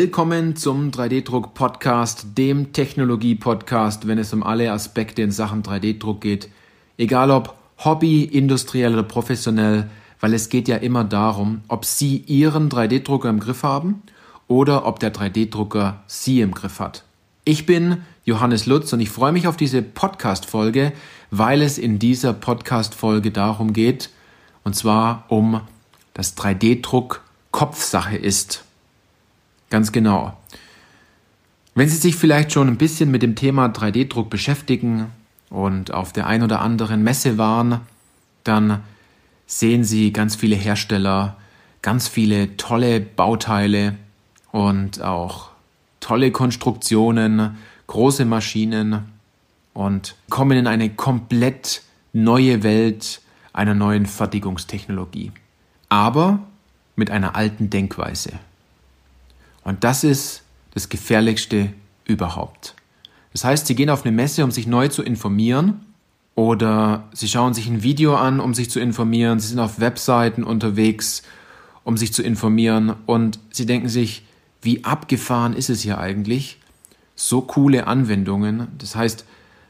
Willkommen zum 3D-Druck-Podcast, dem Technologie-Podcast, wenn es um alle Aspekte in Sachen 3D-Druck geht. Egal ob Hobby, industriell oder professionell, weil es geht ja immer darum, ob Sie Ihren 3D-Drucker im Griff haben oder ob der 3D-Drucker Sie im Griff hat. Ich bin Johannes Lutz und ich freue mich auf diese Podcast-Folge, weil es in dieser Podcast-Folge darum geht, und zwar um das 3D-Druck Kopfsache ist. Ganz genau. Wenn Sie sich vielleicht schon ein bisschen mit dem Thema 3D-Druck beschäftigen und auf der ein oder anderen Messe waren, dann sehen Sie ganz viele Hersteller, ganz viele tolle Bauteile und auch tolle Konstruktionen, große Maschinen und kommen in eine komplett neue Welt einer neuen Fertigungstechnologie. Aber mit einer alten Denkweise. Und das ist das Gefährlichste überhaupt. Das heißt, Sie gehen auf eine Messe, um sich neu zu informieren, oder Sie schauen sich ein Video an, um sich zu informieren, Sie sind auf Webseiten unterwegs, um sich zu informieren, und Sie denken sich, wie abgefahren ist es hier eigentlich? So coole Anwendungen. Das heißt,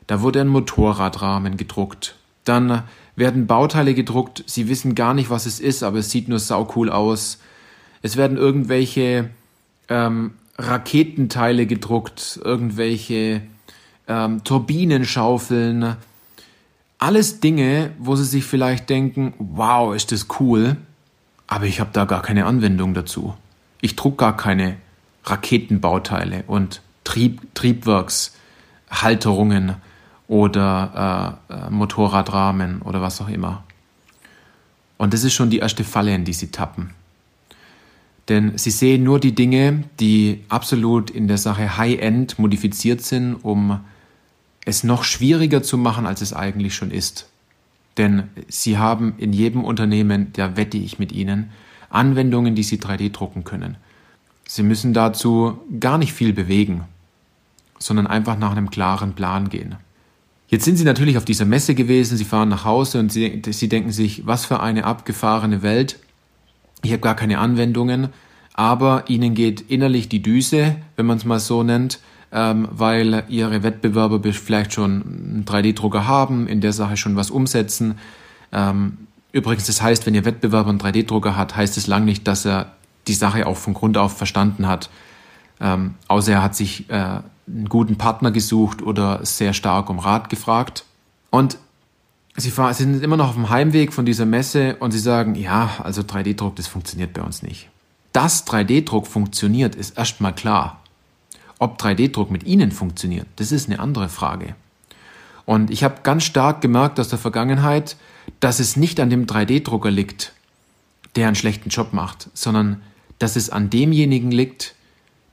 da wurde ein Motorradrahmen gedruckt. Dann werden Bauteile gedruckt, Sie wissen gar nicht, was es ist, aber es sieht nur sau cool aus. Es werden irgendwelche ähm, Raketenteile gedruckt, irgendwelche ähm, Turbinenschaufeln. Alles Dinge, wo sie sich vielleicht denken, wow, ist das cool, aber ich habe da gar keine Anwendung dazu. Ich druck gar keine Raketenbauteile und Trieb, Triebwerkshalterungen oder äh, äh, Motorradrahmen oder was auch immer. Und das ist schon die erste Falle, in die sie tappen. Denn sie sehen nur die Dinge, die absolut in der Sache High-End modifiziert sind, um es noch schwieriger zu machen, als es eigentlich schon ist. Denn sie haben in jedem Unternehmen, da wette ich mit ihnen, Anwendungen, die sie 3D drucken können. Sie müssen dazu gar nicht viel bewegen, sondern einfach nach einem klaren Plan gehen. Jetzt sind sie natürlich auf dieser Messe gewesen, sie fahren nach Hause und sie, sie denken sich, was für eine abgefahrene Welt ich habe gar keine Anwendungen, aber ihnen geht innerlich die Düse, wenn man es mal so nennt, ähm, weil ihre Wettbewerber vielleicht schon einen 3D-Drucker haben, in der Sache schon was umsetzen. Ähm, übrigens, das heißt, wenn ihr Wettbewerber einen 3D-Drucker hat, heißt es lang nicht, dass er die Sache auch von Grund auf verstanden hat. Ähm, außer er hat sich äh, einen guten Partner gesucht oder sehr stark um Rat gefragt. Und Sie, sind immer noch auf dem Heimweg von dieser Messe und sie sagen, ja, also 3D-Druck, das funktioniert bei uns nicht. Dass 3D-Druck funktioniert, ist erstmal klar. Ob 3D-Druck mit Ihnen funktioniert, das ist eine andere Frage. Und ich habe ganz stark gemerkt aus der Vergangenheit, dass es nicht an dem 3D-Drucker liegt, der einen schlechten Job macht, sondern dass es an demjenigen liegt,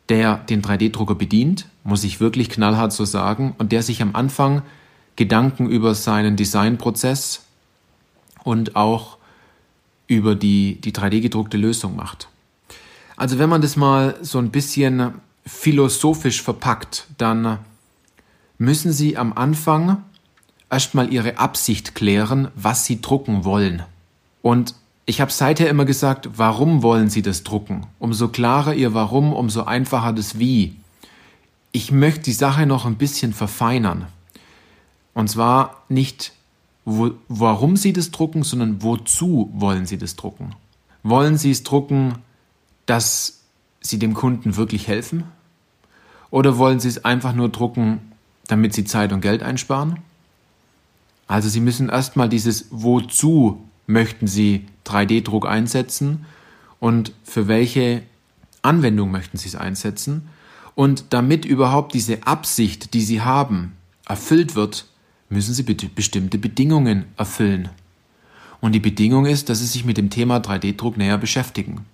der den 3D-Drucker bedient, muss ich wirklich knallhart so sagen, und der sich am Anfang Gedanken über seinen Designprozess und auch über die, die 3D-gedruckte Lösung macht. Also wenn man das mal so ein bisschen philosophisch verpackt, dann müssen Sie am Anfang erstmal Ihre Absicht klären, was Sie drucken wollen. Und ich habe seither immer gesagt, warum wollen Sie das drucken? Umso klarer Ihr Warum, umso einfacher das Wie. Ich möchte die Sache noch ein bisschen verfeinern. Und zwar nicht, wo, warum Sie das drucken, sondern wozu wollen Sie das drucken? Wollen Sie es drucken, dass Sie dem Kunden wirklich helfen? Oder wollen Sie es einfach nur drucken, damit Sie Zeit und Geld einsparen? Also Sie müssen erstmal dieses Wozu möchten Sie 3D-Druck einsetzen und für welche Anwendung möchten Sie es einsetzen? Und damit überhaupt diese Absicht, die Sie haben, erfüllt wird, müssen sie bestimmte Bedingungen erfüllen. Und die Bedingung ist, dass sie sich mit dem Thema 3D-Druck näher beschäftigen.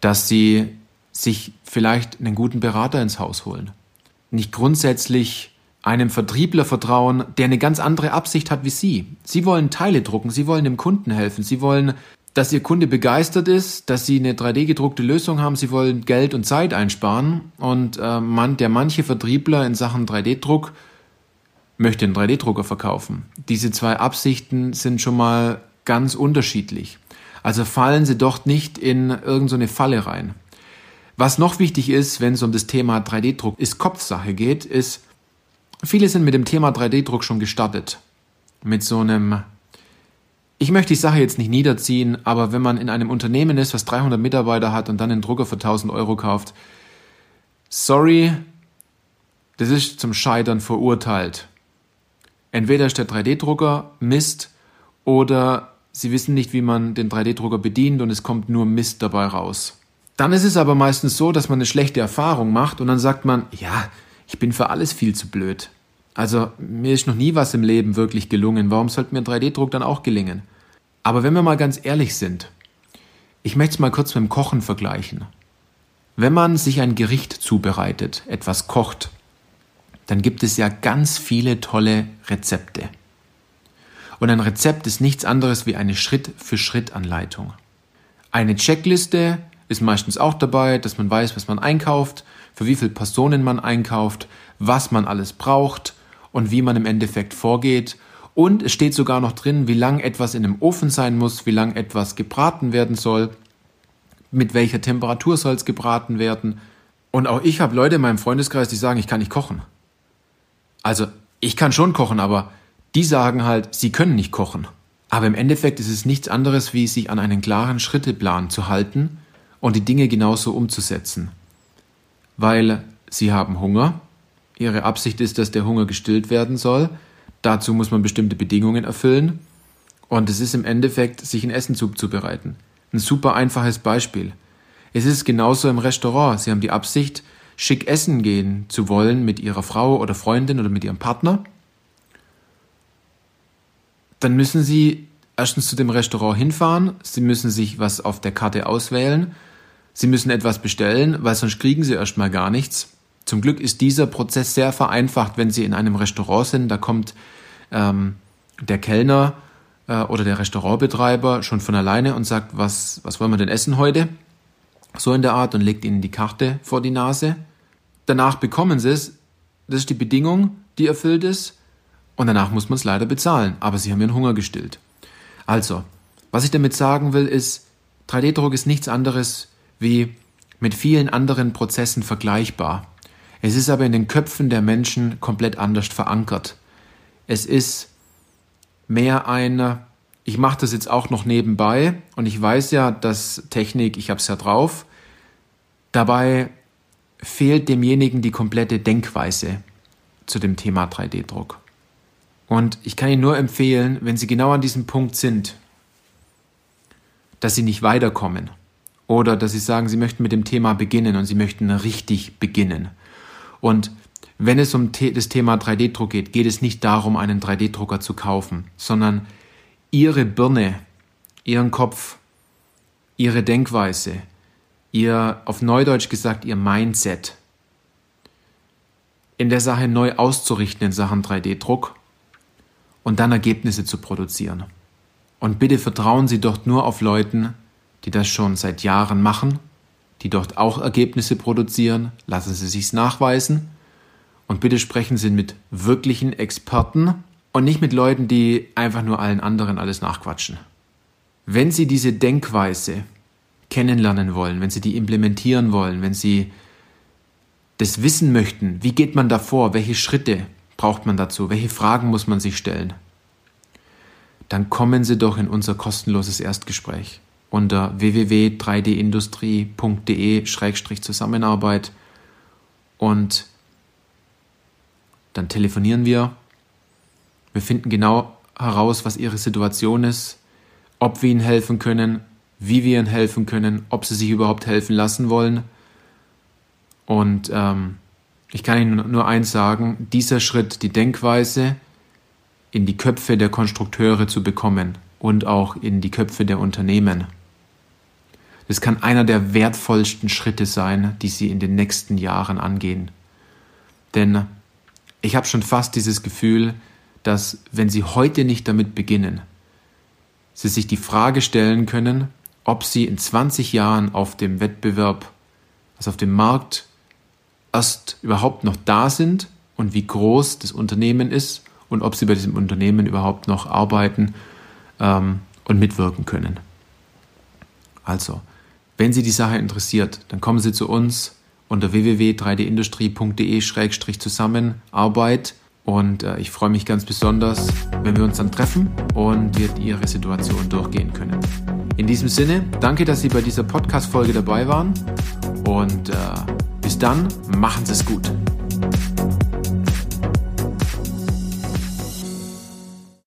Dass sie sich vielleicht einen guten Berater ins Haus holen. Nicht grundsätzlich einem Vertriebler vertrauen, der eine ganz andere Absicht hat wie Sie. Sie wollen Teile drucken, Sie wollen dem Kunden helfen, Sie wollen, dass Ihr Kunde begeistert ist, dass Sie eine 3D-gedruckte Lösung haben, Sie wollen Geld und Zeit einsparen. Und äh, man, der manche Vertriebler in Sachen 3D-Druck möchte einen 3D-Drucker verkaufen. Diese zwei Absichten sind schon mal ganz unterschiedlich. Also fallen Sie doch nicht in irgendeine Falle rein. Was noch wichtig ist, wenn es um das Thema 3D-Druck ist Kopfsache geht, ist, viele sind mit dem Thema 3D-Druck schon gestartet. Mit so einem, ich möchte die Sache jetzt nicht niederziehen, aber wenn man in einem Unternehmen ist, was 300 Mitarbeiter hat und dann einen Drucker für 1000 Euro kauft, sorry, das ist zum Scheitern verurteilt. Entweder ist der 3D-Drucker Mist oder sie wissen nicht, wie man den 3D-Drucker bedient und es kommt nur Mist dabei raus. Dann ist es aber meistens so, dass man eine schlechte Erfahrung macht und dann sagt man, ja, ich bin für alles viel zu blöd. Also mir ist noch nie was im Leben wirklich gelungen. Warum sollte mir ein 3D-Druck dann auch gelingen? Aber wenn wir mal ganz ehrlich sind, ich möchte es mal kurz mit dem Kochen vergleichen. Wenn man sich ein Gericht zubereitet, etwas kocht, dann gibt es ja ganz viele tolle Rezepte. Und ein Rezept ist nichts anderes wie eine Schritt-für-Schritt-Anleitung. Eine Checkliste ist meistens auch dabei, dass man weiß, was man einkauft, für wie viele Personen man einkauft, was man alles braucht und wie man im Endeffekt vorgeht. Und es steht sogar noch drin, wie lang etwas in dem Ofen sein muss, wie lang etwas gebraten werden soll, mit welcher Temperatur soll es gebraten werden. Und auch ich habe Leute in meinem Freundeskreis, die sagen, ich kann nicht kochen. Also ich kann schon kochen, aber die sagen halt, sie können nicht kochen. Aber im Endeffekt ist es nichts anderes, wie sich an einen klaren Schritteplan zu halten und die Dinge genauso umzusetzen. Weil sie haben Hunger, ihre Absicht ist, dass der Hunger gestillt werden soll, dazu muss man bestimmte Bedingungen erfüllen und es ist im Endeffekt, sich ein Essen zuzubereiten. Ein super einfaches Beispiel. Es ist genauso im Restaurant. Sie haben die Absicht, schick essen gehen zu wollen mit ihrer Frau oder Freundin oder mit ihrem Partner. Dann müssen sie erstens zu dem Restaurant hinfahren, sie müssen sich was auf der Karte auswählen Sie müssen etwas bestellen, weil sonst kriegen Sie erstmal gar nichts. Zum Glück ist dieser Prozess sehr vereinfacht, wenn Sie in einem Restaurant sind. Da kommt ähm, der Kellner äh, oder der Restaurantbetreiber schon von alleine und sagt, was, was wollen wir denn essen heute? So in der Art und legt Ihnen die Karte vor die Nase. Danach bekommen Sie es. Das ist die Bedingung, die erfüllt ist. Und danach muss man es leider bezahlen. Aber Sie haben Ihren Hunger gestillt. Also, was ich damit sagen will, ist, 3D-Druck ist nichts anderes wie mit vielen anderen Prozessen vergleichbar. Es ist aber in den Köpfen der Menschen komplett anders verankert. Es ist mehr ein, ich mache das jetzt auch noch nebenbei und ich weiß ja, dass Technik, ich habe es ja drauf. Dabei fehlt demjenigen die komplette Denkweise zu dem Thema 3D-Druck. Und ich kann Ihnen nur empfehlen, wenn Sie genau an diesem Punkt sind, dass Sie nicht weiterkommen oder dass sie sagen, sie möchten mit dem Thema beginnen und sie möchten richtig beginnen. Und wenn es um das Thema 3D-Druck geht, geht es nicht darum, einen 3D-Drucker zu kaufen, sondern ihre Birne, ihren Kopf, ihre Denkweise, ihr, auf Neudeutsch gesagt, ihr Mindset. In der Sache neu auszurichten in Sachen 3D-Druck und dann Ergebnisse zu produzieren. Und bitte vertrauen Sie dort nur auf Leuten, die das schon seit Jahren machen, die dort auch Ergebnisse produzieren, lassen Sie sich's nachweisen. Und bitte sprechen Sie mit wirklichen Experten und nicht mit Leuten, die einfach nur allen anderen alles nachquatschen. Wenn Sie diese Denkweise kennenlernen wollen, wenn Sie die implementieren wollen, wenn Sie das wissen möchten, wie geht man davor, welche Schritte braucht man dazu, welche Fragen muss man sich stellen, dann kommen Sie doch in unser kostenloses Erstgespräch unter www.3dindustrie.de-zusammenarbeit und dann telefonieren wir. Wir finden genau heraus, was Ihre Situation ist, ob wir Ihnen helfen können, wie wir Ihnen helfen können, ob Sie sich überhaupt helfen lassen wollen. Und ähm, ich kann Ihnen nur eins sagen, dieser Schritt, die Denkweise in die Köpfe der Konstrukteure zu bekommen und auch in die Köpfe der Unternehmen. Das kann einer der wertvollsten Schritte sein, die Sie in den nächsten Jahren angehen. Denn ich habe schon fast dieses Gefühl, dass wenn Sie heute nicht damit beginnen, Sie sich die Frage stellen können, ob Sie in 20 Jahren auf dem Wettbewerb, also auf dem Markt, erst überhaupt noch da sind und wie groß das Unternehmen ist und ob Sie bei diesem Unternehmen überhaupt noch arbeiten ähm, und mitwirken können. Also, Wenn Sie die Sache interessiert, dann kommen Sie zu uns unter www.3dindustrie.de-zusammenarbeit und äh, ich freue mich ganz besonders, wenn wir uns dann treffen und wir Ihre Situation durchgehen können. In diesem Sinne, danke, dass Sie bei dieser Podcast-Folge dabei waren und äh, bis dann, machen Sie es gut.